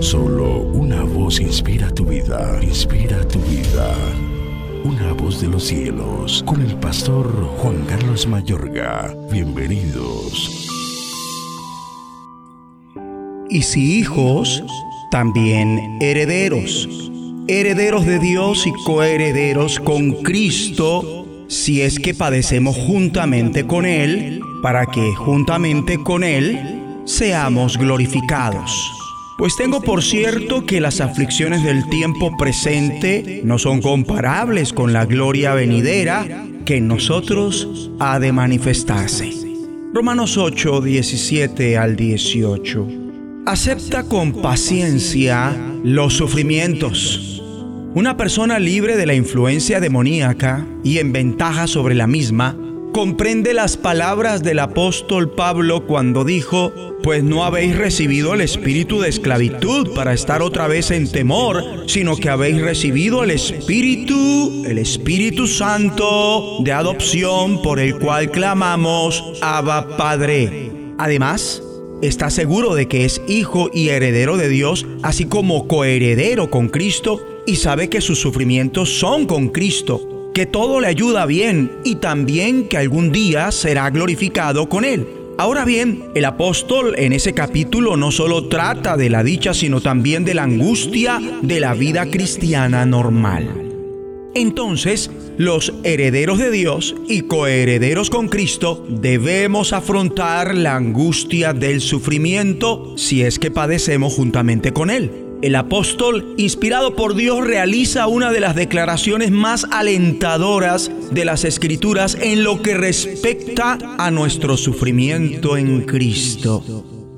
Solo una voz inspira tu vida, inspira tu vida. Una voz de los cielos, con el pastor Juan Carlos Mayorga. Bienvenidos. Y si hijos, también herederos, herederos de Dios y coherederos con Cristo, si es que padecemos juntamente con Él, para que juntamente con Él seamos glorificados. Pues tengo por cierto que las aflicciones del tiempo presente no son comparables con la gloria venidera que en nosotros ha de manifestarse. Romanos 8, 17 al 18. Acepta con paciencia los sufrimientos. Una persona libre de la influencia demoníaca y en ventaja sobre la misma comprende las palabras del apóstol Pablo cuando dijo, pues no habéis recibido el espíritu de esclavitud para estar otra vez en temor, sino que habéis recibido el espíritu, el Espíritu Santo de adopción por el cual clamamos, Abba Padre. Además, está seguro de que es hijo y heredero de Dios, así como coheredero con Cristo, y sabe que sus sufrimientos son con Cristo que todo le ayuda bien y también que algún día será glorificado con él. Ahora bien, el apóstol en ese capítulo no solo trata de la dicha, sino también de la angustia de la vida cristiana normal. Entonces, los herederos de Dios y coherederos con Cristo debemos afrontar la angustia del sufrimiento si es que padecemos juntamente con Él. El apóstol, inspirado por Dios, realiza una de las declaraciones más alentadoras de las escrituras en lo que respecta a nuestro sufrimiento en Cristo.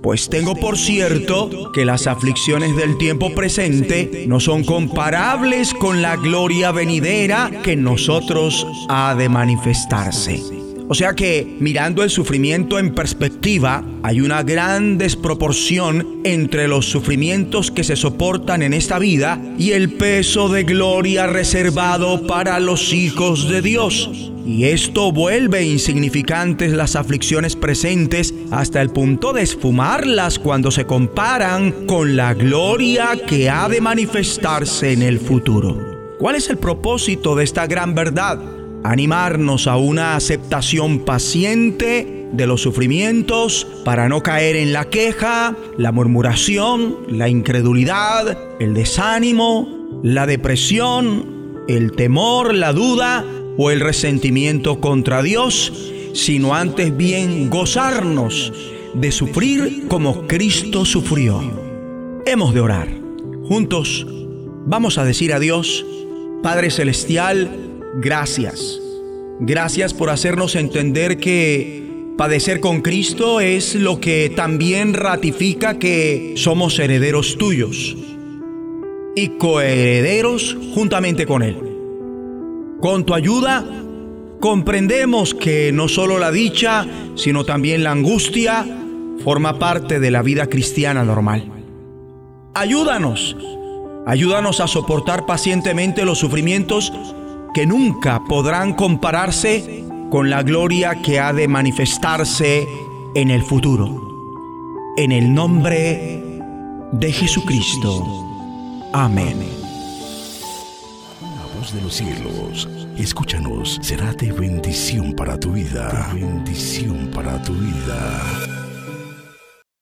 Pues tengo por cierto que las aflicciones del tiempo presente no son comparables con la gloria venidera que en nosotros ha de manifestarse. O sea que mirando el sufrimiento en perspectiva, hay una gran desproporción entre los sufrimientos que se soportan en esta vida y el peso de gloria reservado para los hijos de Dios. Y esto vuelve insignificantes las aflicciones presentes hasta el punto de esfumarlas cuando se comparan con la gloria que ha de manifestarse en el futuro. ¿Cuál es el propósito de esta gran verdad? Animarnos a una aceptación paciente de los sufrimientos para no caer en la queja, la murmuración, la incredulidad, el desánimo, la depresión, el temor, la duda o el resentimiento contra Dios, sino antes bien gozarnos de sufrir como Cristo sufrió. Hemos de orar. Juntos vamos a decir a Dios, Padre Celestial, gracias. Gracias por hacernos entender que padecer con Cristo es lo que también ratifica que somos herederos tuyos y coherederos juntamente con Él. Con tu ayuda comprendemos que no solo la dicha, sino también la angustia forma parte de la vida cristiana normal. Ayúdanos, ayúdanos a soportar pacientemente los sufrimientos que nunca podrán compararse con la gloria que ha de manifestarse en el futuro. En el nombre de Jesucristo. Amén. La voz de los cielos, escúchanos, será de bendición para tu vida. bendición para tu vida.